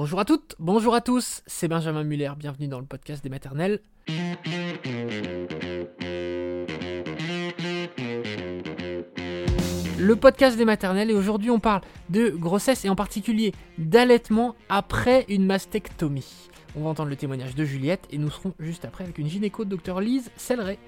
Bonjour à toutes, bonjour à tous, c'est Benjamin Muller, bienvenue dans le podcast des maternelles. Le podcast des maternelles et aujourd'hui on parle de grossesse et en particulier d'allaitement après une mastectomie. On va entendre le témoignage de Juliette et nous serons juste après avec une gynéco de Dr Lise Selleret.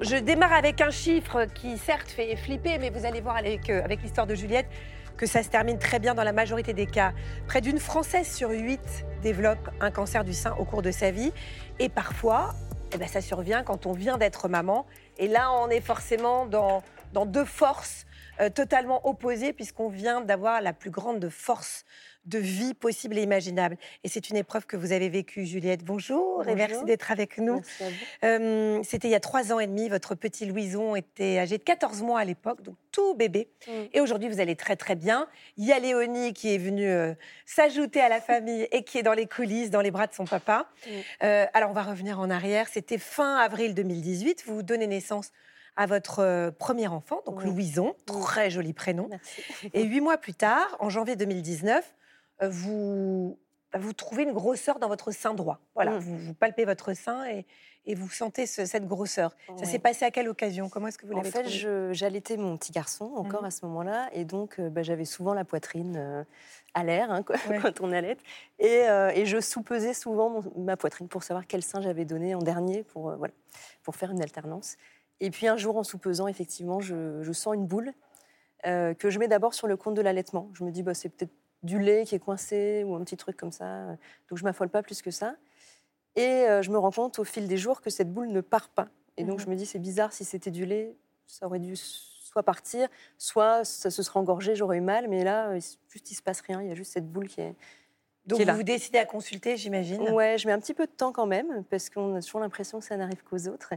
Je démarre avec un chiffre qui certes fait flipper, mais vous allez voir avec, euh, avec l'histoire de Juliette que ça se termine très bien dans la majorité des cas. Près d'une Française sur huit développe un cancer du sein au cours de sa vie. Et parfois, eh ben, ça survient quand on vient d'être maman. Et là, on est forcément dans, dans deux forces euh, totalement opposées, puisqu'on vient d'avoir la plus grande force de vie possible et imaginable. Et c'est une épreuve que vous avez vécue, Juliette. Bonjour, et merci d'être avec nous. Euh, C'était il y a trois ans et demi. Votre petit Louison était âgé de 14 mois à l'époque, donc tout bébé. Mm. Et aujourd'hui, vous allez très très bien. Il y a Léonie qui est venue euh, s'ajouter à la famille et qui est dans les coulisses, dans les bras de son papa. Mm. Euh, alors, on va revenir en arrière. C'était fin avril 2018. Vous donnez naissance à votre euh, premier enfant, donc Louison, très joli prénom. Et huit mois plus tard, en janvier 2019, euh, vous, bah, vous trouvez une grosseur dans votre sein droit. Voilà, mmh. vous, palpez votre sein et, et vous sentez cette grosseur. Ça s'est passé à quelle occasion? Comment est-ce que vous l'avez En fait, j'allaitais mon petit garçon encore mmh. à ce moment-là, et donc euh, bah, j'avais souvent la poitrine euh, à l'air hein, quand on allait, et, et, je sous-pesais souvent ma poitrine pour savoir quel sein j'avais donné en dernier pour, voilà, pour faire une alternance. Et puis un jour, en sous-pesant, effectivement, je, je, sens une boule que je mets d'abord sur le compte de l'allaitement. Je me dis, bah, c'est peut-être du lait qui est coincé ou un petit truc comme ça. Donc je m'affole pas plus que ça. Et euh, je me rends compte au fil des jours que cette boule ne part pas. Et donc mhm. je me dis c'est bizarre si c'était du lait, ça aurait dû soit partir, soit ça se serait engorgé, j'aurais eu mal. Mais là, juste il se passe rien. Il y a juste cette boule qui est donc vous vous décidez à consulter, j'imagine Ouais, je mets un petit peu de temps quand même, parce qu'on a toujours l'impression que ça n'arrive qu'aux autres.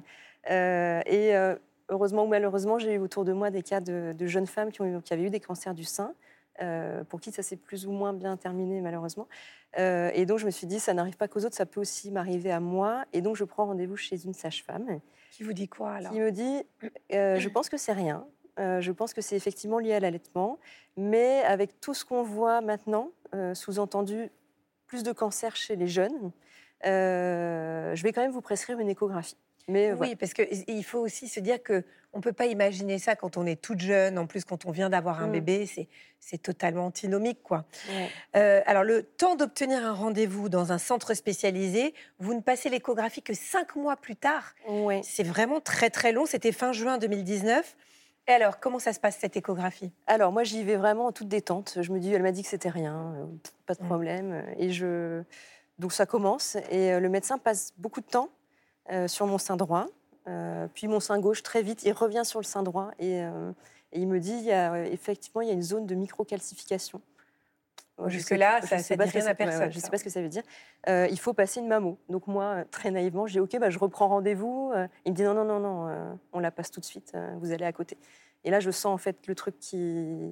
Euh, et euh, heureusement ou malheureusement, j'ai eu autour de moi des cas de, jeunes femmes qui, ont qui, avaient eu des cancers du sein, euh, pour qui ça s'est plus ou moins bien terminé malheureusement. Euh, et donc je me suis dit, ça n'arrive pas qu'aux autres, ça peut aussi m'arriver à moi. Et donc je prends rendez-vous chez une sage-femme. Qui vous dit quoi alors? Qui me dit, euh, je pense que c'est rien. je pense que c'est effectivement lié à l'allaitement, mais avec tout ce qu'on voit maintenant, sous-entendu plus de cancer chez les jeunes, je vais quand même vous prescrire une échographie. Mais oui, parce qu'il faut aussi se dire que on peut pas imaginer ça quand on est toute jeune. En plus, quand on vient d'avoir un mmh. bébé, c'est totalement antinomique, quoi. Euh, alors, le temps d'obtenir un rendez-vous dans un centre spécialisé, vous ne passez l'échographie que cinq mois plus tard. C'est vraiment très très long. C'était fin juin 2019. Et alors, comment ça se passe cette échographie? Alors, moi, j'y vais vraiment en toute détente. Je me dis, elle m'a dit que c'était rien, euh, pas de mmh. problème. Et je donc ça commence et euh, le médecin passe beaucoup de temps euh, sur mon sein droit, euh, puis mon sein gauche très vite. Il revient sur le sein droit et, euh, il me dit il y a, effectivement il y a une zone de microcalcification. Jusque-là, ça ne dit rien à personne. je ne sais pas ce que ça veut dire. il faut passer une mammo. Donc moi, très naïvement, je dis OK, bah, je reprends rendez-vous. il me dit non, non, non, non, on la passe tout de suite. vous allez à côté. Et là, je sens en fait le truc qui,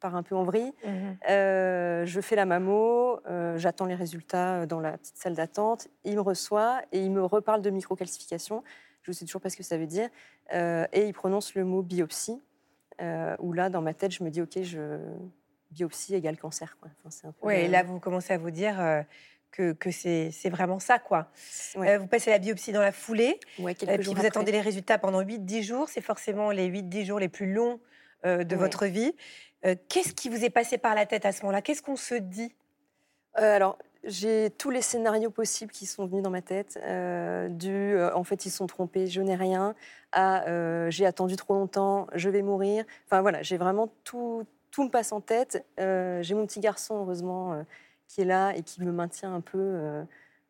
part un peu en vrille. Mhm. Euh, je fais la mammo, euh, j'attends les résultats dans la petite salle d'attente. Il me reçoit et il me reparle de microcalcification. Je ne sais toujours pas ce que ça veut dire. Euh, et il prononce le mot biopsie. où là, dans ma tête, je me dis, OK, je... biopsie égale cancer. oui, et là, vous commencez à vous dire que, que c'est vraiment ça. quoi. vous passez la biopsie dans la foulée. Ouais, puis vous attendez les résultats pendant 8-10 jours. C'est forcément les 8-10 jours les plus longs de votre vie. Euh, qu'est-ce qui vous est passé par la tête à ce moment-là? Qu'est-ce qu'on se dit? Euh, Alors, j'ai tous les scénarios possibles qui sont venus dans ma tête. Euh, du en fait, ils sont trompés, je n'ai rien, à j'ai attendu trop longtemps, je vais mourir. Enfin voilà, j'ai vraiment tout, tout me passe en tête. j'ai mon petit garçon, heureusement, qui est là et qui me maintient un peu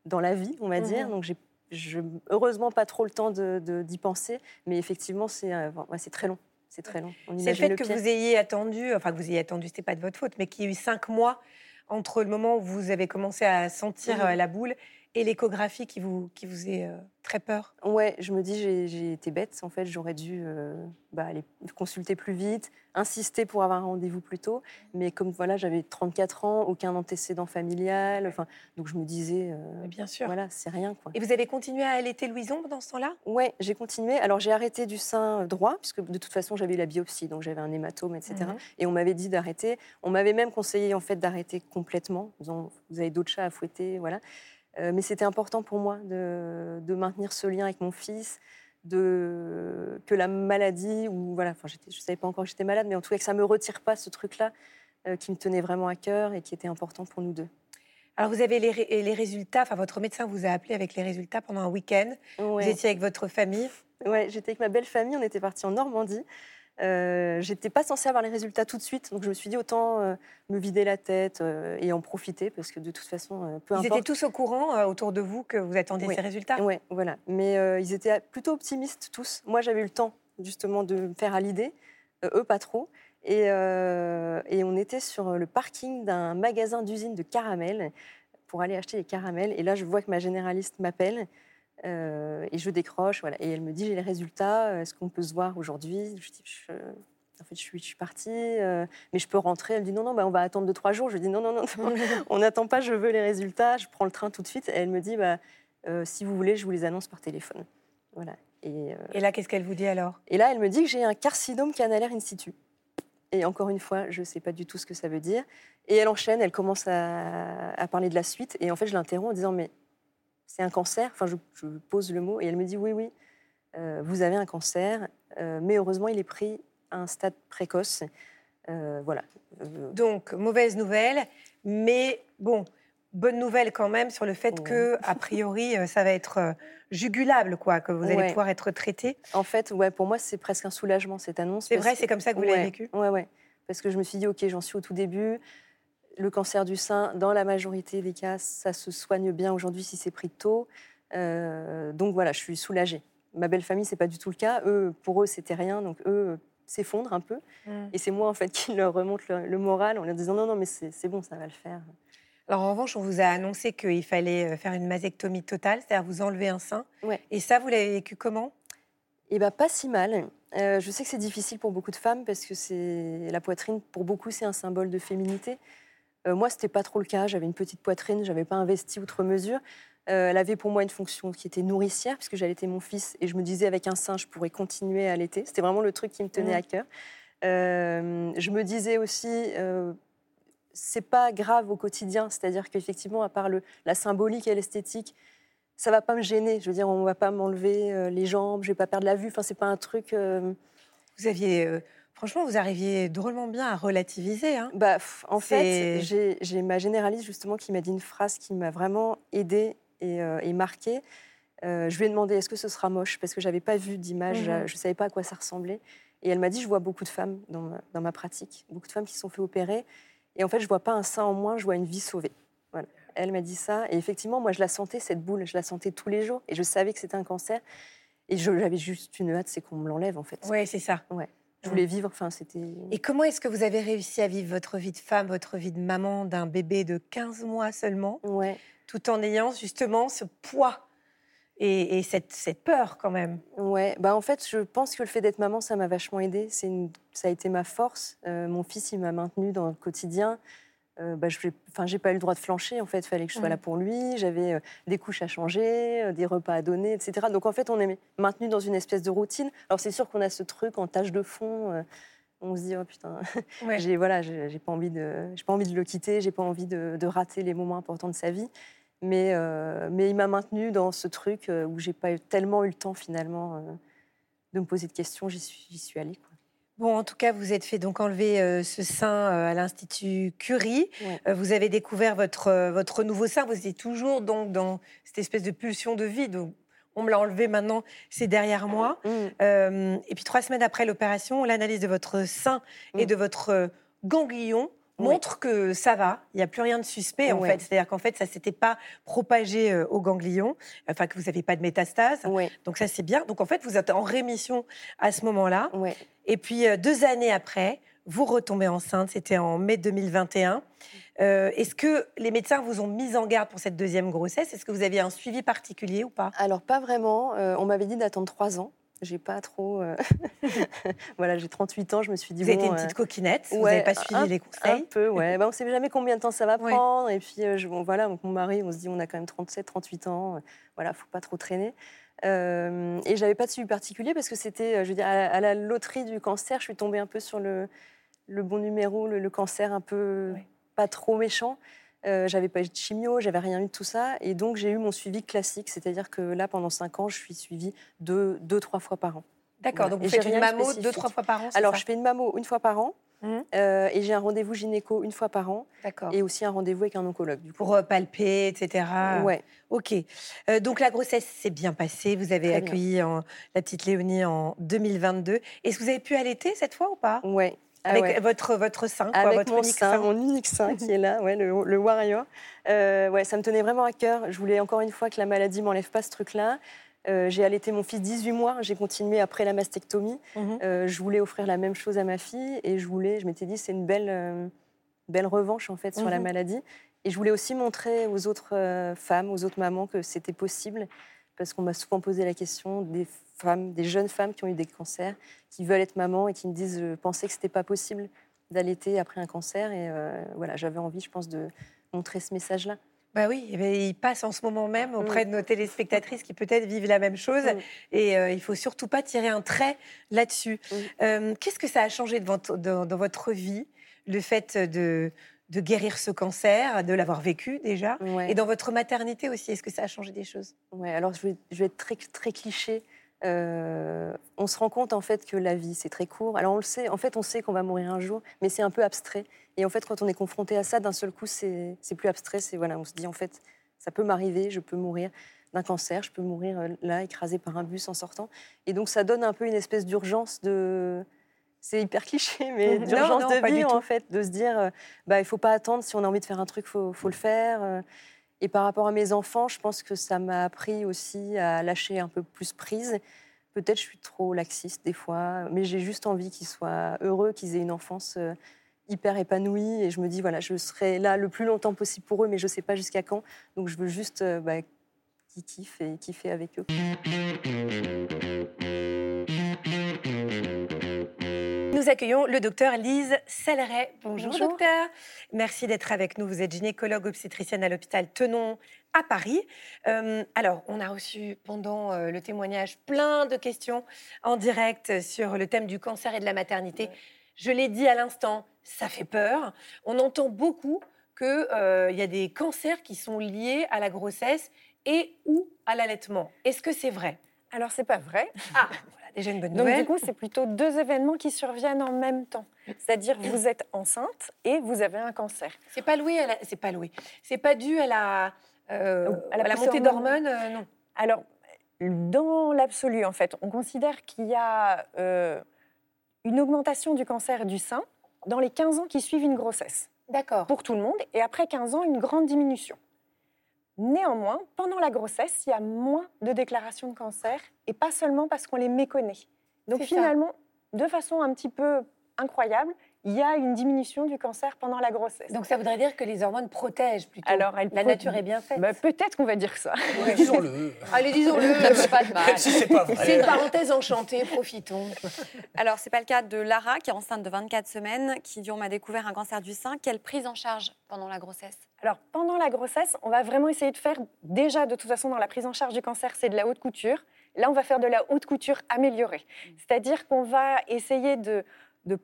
dans la vie, on va dire. Mmh Donc j'ai heureusement pas trop le temps d'y de, penser, mais effectivement, c'est très long. C'est très long. C'est le fait que vous ayez attendu, enfin que vous ayez attendu, c'était pas de votre faute, mais qu'il y ait eu cinq mois entre le moment où vous avez commencé à sentir euh, la boule et l'échographie qui vous, qui vous est euh, très peur? Ouais, je me dis, j'ai été bête. En fait, j'aurais dû euh, bah, aller consulter plus vite, insister pour avoir un rendez-vous plus tôt. Mais comme voilà, j'avais 34 ans, aucun antécédent familial. Enfin, donc je me disais, euh, bien sûr, voilà, c'est rien. Quoi. Et vous avez continué à allaiter Louison pendant ce temps-là? Ouais, j'ai continué. Alors j'ai arrêté du sein droit, puisque de toute façon j'avais eu la biopsie, donc j'avais un hématome, etc. Mhm. Et on m'avait dit d'arrêter. On m'avait même conseillé en fait d'arrêter complètement. Disant, vous avez d'autres chats à fouetter, voilà. Euh, mais c'était important pour moi de, maintenir ce lien avec mon fils, de, que la maladie, ou voilà, enfin, je ne savais pas encore que j'étais malade, mais en tout cas que ça ne me retire pas ce truc-là euh, qui me tenait vraiment à cœur et qui était important pour nous deux. Alors vous avez les, les résultats, enfin votre médecin vous a appelé avec les résultats pendant un week-end. Vous étiez avec votre famille Oui, j'étais avec ma belle famille, on était partis en Normandie. Euh, j'étais pas censée avoir les résultats tout de suite, donc je me suis dit autant euh, me vider la tête euh, et en profiter parce que de toute façon, peu ils étaient tous au courant autour de vous que vous attendiez ces résultats? Oui, voilà. Mais ils étaient plutôt optimistes tous. Moi, j'avais eu le temps justement de me faire à l'idée, eux pas trop. Et, et, on était sur le parking d'un magasin d'usine de caramels pour aller acheter les caramels. Et là, je vois que ma généraliste m'appelle. Euh, et je décroche, voilà. Et elle me dit j'ai les résultats, euh, est-ce qu'on peut se voir aujourd'hui? Je dis en fait je suis, je suis partie, euh, mais je peux rentrer. Elle me dit non non, bah, on va attendre deux trois jours. Je dis non non non, on n'attend pas, je veux les résultats. Je prends le train tout de suite. Et elle me dit bah si vous voulez, je vous les annonce par téléphone. Voilà. Et, et là qu'est-ce qu'elle vous dit alors? Et là elle me dit que j'ai un carcinome canalaire in situ. Et encore une fois, je ne sais pas du tout ce que ça veut dire. Et elle enchaîne, elle commence à, à parler de la suite. Et en fait, je l'interromps en disant Mais c'est un cancer. Enfin, je, pose le mot et elle me dit oui, oui, euh, vous avez un cancer, euh, mais heureusement, il est pris à un stade précoce. Euh, voilà. Donc, mauvaise nouvelle, mais bon, bonne nouvelle quand même sur le fait que, a priori, ça va être jugulable, quoi, que vous allez pouvoir être traité. En fait, ouais, pour moi, c'est presque un soulagement cette annonce. C'est vrai, c'est comme ça que vous l'avez vécu. Ouais, ouais. Parce que je me suis dit, ok, j'en suis au tout début le cancer du sein, dans la majorité des cas, ça se soigne bien aujourd'hui si c'est pris tôt. Euh, donc voilà, je suis soulagée. Ma belle famille, c'est pas du tout le cas. Eux, pour eux, c'était rien. Donc eux s'effondrent un peu. Mm. Et c'est moi en fait qui leur remonte le, moral en leur disant non, non, mais c'est bon, ça va le faire. Alors en revanche, on vous a annoncé qu'il fallait euh, faire une mastectomie totale, c'est-à-dire vous enlever un sein. Ouais. Et ça, vous l'avez vécu comment? Eh bien, pas si mal. Euh, je sais que c'est difficile pour beaucoup de femmes parce que la poitrine, pour beaucoup, c'est un symbole de féminité. Euh, moi, c'était pas trop le cas. J'avais une petite poitrine, j'avais pas investi outre mesure. Euh, elle avait pour moi une fonction qui était nourricière, puisque j'allaitais mon fils, et je me disais avec un sein, je pourrais continuer à allaiter. C'était vraiment le truc qui me tenait mmh. à cœur. Euh, je me disais aussi, c'est pas grave au quotidien, c'est-à-dire qu'effectivement, à part le, la symbolique et l'esthétique, ça va pas me gêner. Je veux dire, on va pas m'enlever les jambes, je vais pas perdre la vue. Enfin, c'est pas un truc. Vous aviez Franchement, vous arriviez drôlement bien à relativiser. Hein. Bah, en fait, j'ai ma généraliste justement qui m'a dit une phrase qui m'a vraiment aidée et, euh, marquée. Euh, je lui ai demandé est-ce que ce sera moche? Parce que j'avais pas vu d'image, mmh je ne savais pas à quoi ça ressemblait. Et elle m'a dit je vois beaucoup de femmes dans ma, pratique, beaucoup de femmes qui se sont fait opérer. Et en fait, je vois pas un sein en moins, je vois une vie sauvée. Voilà. Elle m'a dit ça. Et effectivement, moi, je la sentais, cette boule, je la sentais tous les jours. Et je savais que c'était un cancer. Et j'avais juste une hâte, c'est qu'on me l'enlève, en fait. Oui, c'est ça. Ouais. Je voulais vivre. Enfin, c'était. Et comment est-ce que vous avez réussi à vivre votre vie de femme, votre vie de maman d'un bébé de 15 mois seulement, ouais. tout en ayant justement ce poids et, cette, cette, peur quand même? Ouais, bah en fait, je pense que le fait d'être maman, ça m'a vachement aidée. C'est ça a été ma force. Euh, mon fils, il m'a maintenue dans le quotidien. Euh, bah, je n'ai pas eu le droit de flancher. En fait, il fallait que je sois là pour lui. J'avais euh, des couches à changer, euh, des repas à donner, etc. Donc, en fait, on est maintenu dans une espèce de routine. Alors, c'est sûr qu'on a ce truc en tâche de fond. on se dit, oh putain, j'ai voilà, j'ai pas, envie de, pas envie de le quitter, j'ai pas envie de, rater les moments importants de sa vie. Mais, mais il m'a maintenu dans ce truc où j'ai pas tellement eu le temps, finalement, de me poser de questions. J'y suis, suis allée. Quoi. Bon, en tout cas, vous êtes fait donc enlever euh, ce sein euh, à l'Institut Curie. Euh, vous avez découvert votre, votre nouveau sein. Vous étiez toujours donc dans cette espèce de pulsion de vie. Donc, on me l'a enlevé maintenant, c'est derrière moi. Mm. et puis, trois semaines après l'opération, l'analyse de votre sein et mm. de votre ganglion montre que ça va, il n'y a plus rien de suspect en fait. C'est-à-dire qu'en fait, ça ne s'était pas propagé euh, au ganglion, enfin que vous n'avez pas de métastase. Donc ça, c'est bien. Donc en fait, vous êtes en rémission à ce moment-là. Et puis euh, deux années après, vous retombez enceinte, c'était en mai 2021. Euh, Est-ce que les médecins vous ont mis en garde pour cette deuxième grossesse? Est-ce que vous aviez un suivi particulier ou pas? Alors, pas vraiment. Euh, on m'avait dit d'attendre trois ans. J'ai pas trop. euh, voilà, j'ai 38 ans, je me suis dit. Vous avez été une petite coquinette, vous n'avez pas suivi un- les Un conseils? peu, ouais. Bah, on sait jamais combien de temps ça va Ouais. prendre. Et puis, je, bon, voilà, mon mari, on se dit, on a quand même 37, 38 ans. Voilà, faut pas trop traîner. Euh, et j'avais pas de suivi particulier parce que c'était, euh, je veux dire, à, la- à la loterie du cancer, je suis tombée un peu sur le, le bon numéro, le, le cancer un peu pas trop méchant. Euh, j'avais pas eu de chimio, j'avais rien eu de tout ça. Et donc, j'ai eu mon suivi classique. C'est-à-dire que là, pendant 5 ans, je suis suivie deux, deux trois fois par an. D'accord, Voilà. donc Et vous j'ai faites une mammo deux, trois fois par an Alors, ça? je fais une mammo une fois par an. Mhm. euh, et j'ai un rendez-vous gynéco une fois par an. D'accord. Et aussi un rendez-vous avec un oncologue. Du coup. Pour euh, palper, etc. Ouais. Ok. Euh, donc la grossesse s'est bien passée. Vous avez Très accueilli en- la petite Léonie en 2022. Est-ce que vous avez pu allaiter cette fois ou pas? Ouais. Ah Avec ouais. votre, votre sein, quoi, Avec votre mon unique sein, sein. mon unique sein qui est là, ouais, le, le Warrior. Euh, ouais, ça me tenait vraiment à cœur. Je voulais encore une fois que la maladie m'enlève pas ce truc-là. Euh, j'ai allaité mon fils 18 mois. J'ai continué après la mastectomie. Mhm. Euh, je voulais offrir la même chose à ma fille et je voulais, je m'étais dit, c'est une belle, euh, belle revanche en fait sur la Mhm. maladie. Et je voulais aussi montrer aux autres femmes, aux autres mamans que c'était possible, parce qu'on m'a souvent posé la question des femmes, des jeunes femmes qui ont eu des cancers, qui veulent être mamans et qui me disent, je pensais que c'était pas possible d'allaiter après un cancer. Et voilà, j'avais envie, je pense, de montrer ce message-là. Bah oui, eh ben, il passe en ce moment même auprès de nos téléspectatrices qui peut-être vivent la même chose. Mm. Et euh, il faut surtout pas tirer un trait là-dessus. Mm. Euh, Qu'est-ce que ça a changé de votre- dans, dans votre vie, le fait de, de guérir ce cancer, de l'avoir vécu déjà Ouais. Et dans votre maternité aussi, est-ce que ça a changé des choses? Ouais, alors je vais, je vais être très, très cliché. Euh, on se rend compte en fait que la vie c'est très court. Alors on le sait, en fait on sait qu'on va mourir un jour, mais c'est un peu abstrait. Et en fait quand on est confronté à ça, d'un seul coup c'est plus abstrait. C'est voilà, on se dit en fait ça peut m'arriver, je peux mourir d'un cancer, je peux mourir euh, là écrasé par un bus en sortant. Et donc ça donne un peu une espèce d'urgence de c'est hyper cliché, mais d'urgence de tout. en fait, de se dire euh, bah il faut pas attendre si on a envie de faire un truc, faut faut le faire. Et par rapport à mes enfants, je pense que ça m'a appris aussi à lâcher un peu plus prise. Peut-être je suis trop laxiste des fois, mais j'ai juste envie qu'ils soient heureux, qu'ils aient une enfance euh, hyper épanouie. Et je me dis, voilà, je serai là le plus longtemps possible pour eux, mais je ne sais pas jusqu'à quand. Donc je veux juste euh, bah, qu'ils kiffent et kiffer avec eux. Nous accueillons le docteur Lise Selleret. Bonjour, Bonjour. docteur. Merci d'être avec nous. Vous êtes gynécologue obstétricienne à l'hôpital Tenon à Paris. Euh, alors, on a reçu pendant euh, le témoignage plein de questions en direct sur le thème du cancer et de la maternité. Je l'ai dit à l'instant, ça fait peur. On entend beaucoup qu'il y a des cancers qui sont liés à la grossesse et ou à l'allaitement. Est-ce que c'est vrai? Alors, c'est pas vrai. Ah, voilà, déjà une bonne Donc, du coup, c'est plutôt deux événements qui surviennent en même temps. C'est-à-dire, vous êtes enceinte et vous avez un cancer. C'est pas loué, à la- c'est pas loué. C'est pas dû à la, euh, À la à la poussée montée d'hormones, euh, non. Alors, dans l'absolu, en fait, on considère qu'il y a euh, une augmentation du cancer du sein dans les 15 ans qui suivent une grossesse, D'accord. pour tout le monde, et après 15 ans, une grande diminution. Néanmoins, pendant la grossesse, il y a moins de déclarations de cancer, et pas seulement parce qu'on les méconnaît. Donc ça. finalement, de façon un petit peu incroyable, il y a une diminution du cancer pendant la grossesse. Donc ça voudrait dire que les hormones protègent plutôt. Alors, elle la nature est bien faite. Bah, Peut-être qu'on va dire ça. Disons-le. Allez, disons-le, pas de mal. si c'est pas vrai. C'est une parenthèse enchantée, profitons. Alors, c'est pas le cas de Lara, qui est enceinte de 24 semaines, qui dit on m'a découvert un cancer du sein. Quelle prise en charge pendant la grossesse? Alors, pendant la grossesse, on va vraiment essayer de faire, déjà, de toute façon, dans la prise en charge du cancer, c'est de la haute couture. Là, on va faire de la haute couture améliorée. C'est-à-dire qu'on va essayer de, de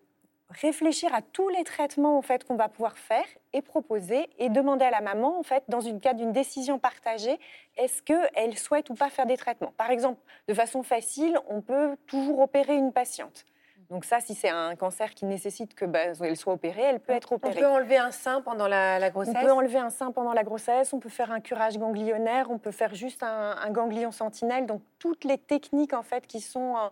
réfléchir à tous les traitements en fait, qu'on va pouvoir faire et proposer et demander à la maman, en fait, dans une cas d'une décision partagée, est-ce qu'elle souhaite ou pas faire des traitements? Par exemple, de façon facile, on peut toujours opérer une patiente. Donc ça, si c'est un cancer qui nécessite que bah, elle soit opérée, elle peut être On opérée. peut enlever un sein pendant la, la grossesse On peut enlever un sein pendant la grossesse, on peut faire un curage ganglionnaire, on peut faire juste un, un ganglion sentinelle. Donc toutes les techniques en fait qui sont en,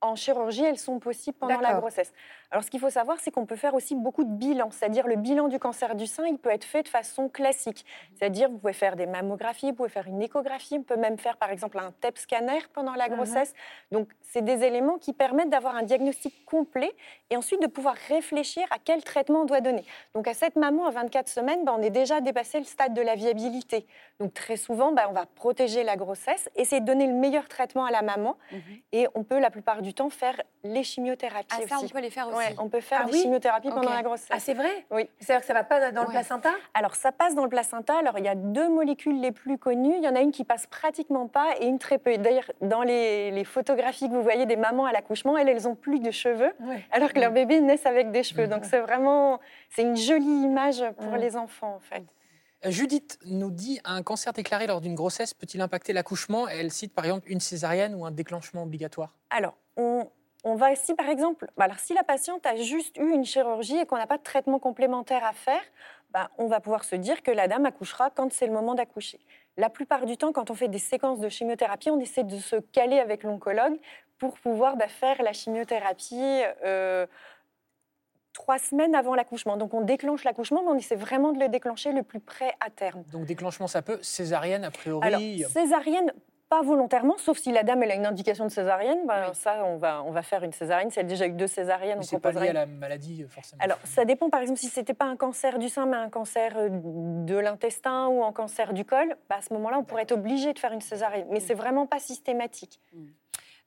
en chirurgie, elles sont possibles pendant la grossesse. Alors, ce qu'il faut savoir, c'est qu'on peut faire aussi beaucoup de bilans, c'est-à-dire le bilan du cancer du sein, il peut être fait de façon classique. C'est-à-dire, vous pouvez faire des mammographies, vous pouvez faire une échographie, on peut même faire, par exemple, un TEP scanner pendant la grossesse. Donc, c'est des éléments qui permettent d'avoir un diagnostic complet et ensuite de pouvoir réfléchir à quel traitement on doit donner. Donc, à cette maman, à 24 semaines, ben, on est déjà dépassé le stade de la viabilité. Donc, très souvent, ben, on va protéger la grossesse, essayer de donner le meilleur traitement à la maman Mhm. et on peut la plupart du temps faire les chimiothérapies Ah, ça, on peut les faire aussi. Ouais, on peut faire Ah des oui chimiothérapies pendant la grossesse. Ah, c'est vrai Oui. C'est-à-dire que ça va pas dans le placenta Alors, ça passe dans le placenta. Alors, il y a deux molécules les plus connues. Il y en a une qui passe pratiquement pas et une très peu. D'ailleurs, dans les, les photographies que vous voyez des mamans à l'accouchement, elles, elles ont plus de cheveux, Ouais. alors que leurs bébés naissent avec des cheveux. Donc, c'est vraiment, c'est une jolie image pour les enfants, en fait. Euh, Judith nous dit un cancer déclaré lors d'une grossesse peut-il impacter l'accouchement? Elle cite par exemple une césarienne ou un déclenchement obligatoire? Alors, on, on va si par exemple, bah alors si la patiente a juste eu une chirurgie et qu'on n'a pas de traitement complémentaire à faire, bah, on va pouvoir se dire que la dame accouchera quand c'est le moment d'accoucher. La plupart du temps, quand on fait des séquences de chimiothérapie, on essaie de se caler avec l'oncologue pour pouvoir bah, faire la chimiothérapie euh, trois semaines avant l'accouchement. Donc on déclenche l'accouchement, mais on essaie vraiment de le déclencher le plus près à terme. Donc déclenchement ça peut, césarienne a priori. Alors, césarienne, pas volontairement, sauf si la dame elle a une indication de césarienne. ben, Ça, on va, on va faire une césarienne. Si elle a déjà eu deux césariennes, mais on pas lié à une- la maladie euh, forcément. Alors, ça dépend, par exemple, si c'était pas un cancer du sein, mais un cancer euh, de l'intestin ou un cancer du col, bah, à ce moment-là, on pourrait être obligé de faire une césarienne. Mais c'est vraiment pas systématique.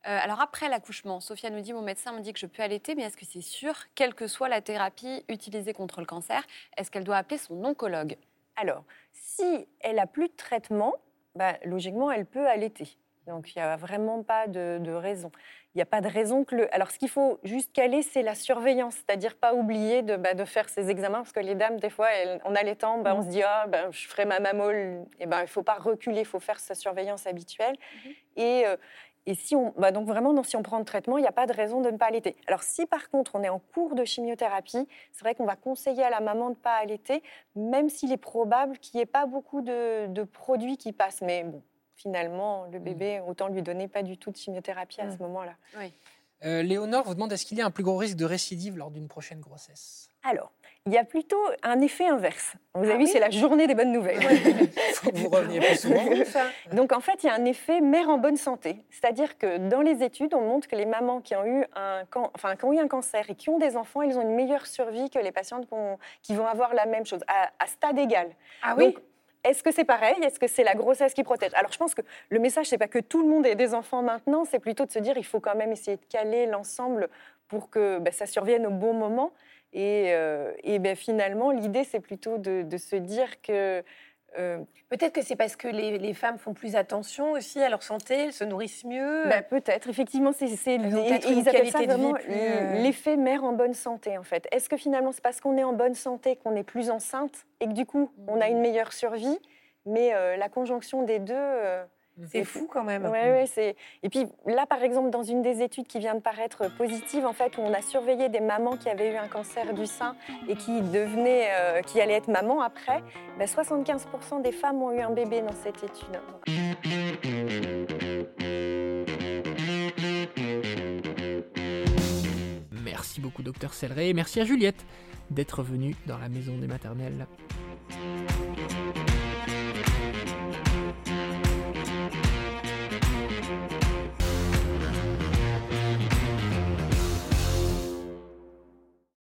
Euh, alors après l'accouchement, Sophia nous dit mon médecin me dit que je peux allaiter, mais est-ce que c'est sûr, quelle que soit la thérapie utilisée contre le cancer, est-ce qu'elle doit appeler son oncologue? Alors, si elle a plus de traitement, bah, logiquement, elle peut allaiter. Donc, il n'y a vraiment pas de, de raison. Il n'y a pas de raison que le. Alors, ce qu'il faut juste caler, c'est la surveillance, c'est-à-dire pas oublier de, bah, de faire ses examens, parce que les dames, des fois, elles, en allaitant, bah, on se dit ah, ben, je ferai ma mamole. Et ben, il ne faut pas reculer, il faut faire sa surveillance habituelle. Et, euh, et si on, bah, donc vraiment, non, si on prend le traitement, il n'y a pas de raison de ne pas allaiter. Alors, si par contre on est en cours de chimiothérapie, c'est vrai qu'on va conseiller à la maman de ne pas allaiter, même s'il est probable qu'il n'y ait pas beaucoup de, de produits qui passent. Mais bon, finalement, le bébé, autant lui donner pas du tout de chimiothérapie à Mm. ce moment-là. Euh, Léonore vous demande est-ce qu'il y a un plus gros risque de récidive lors d'une prochaine grossesse? Alors, il y a plutôt un effet inverse. Vous avez Ah vu, oui c'est la journée des bonnes nouvelles. Faut que vous reveniez plus souvent. Donc en fait, il y a un effet mère en bonne santé. C'est-à-dire que dans les études, on montre que les mamans qui ont eu un, can- enfin, qui ont eu un cancer et qui ont des enfants, elles ont une meilleure survie que les patientes qui, ont- qui vont avoir la même chose, à, à stade égal. Ah oui Donc, est-ce que c'est pareil? Est-ce que c'est la grossesse qui protège? Alors, je pense que le message, c'est pas que tout le monde ait des enfants maintenant, c'est plutôt de se dire il faut quand même essayer de caler l'ensemble pour que ben, ça survienne au bon moment. Et, euh, et ben, finalement, l'idée, c'est plutôt de, de se dire que euh, Peut-être que c'est parce que les, les femmes font plus attention aussi à leur santé, elles se nourrissent mieux. Bah, peut-être, effectivement, c'est, ils appellent ça vraiment euh, l'effet mère en bonne santé, en fait. Est-ce que finalement, c'est parce qu'on est en bonne santé qu'on est plus enceinte et que du coup, on a une meilleure survie? Mais euh, la conjonction des deux... c'est fou quand même. Ouais, ouais, c'est... Et puis là, par exemple, dans une des études qui vient de paraître positive, en fait, où on a surveillé des mamans qui avaient eu un cancer du sein et qui devenaient, euh, qui allaient être maman après, ben, 75% des femmes ont eu un bébé dans cette étude. Merci beaucoup, docteur Celleret, et merci à Juliette d'être venue dans la maison des maternelles.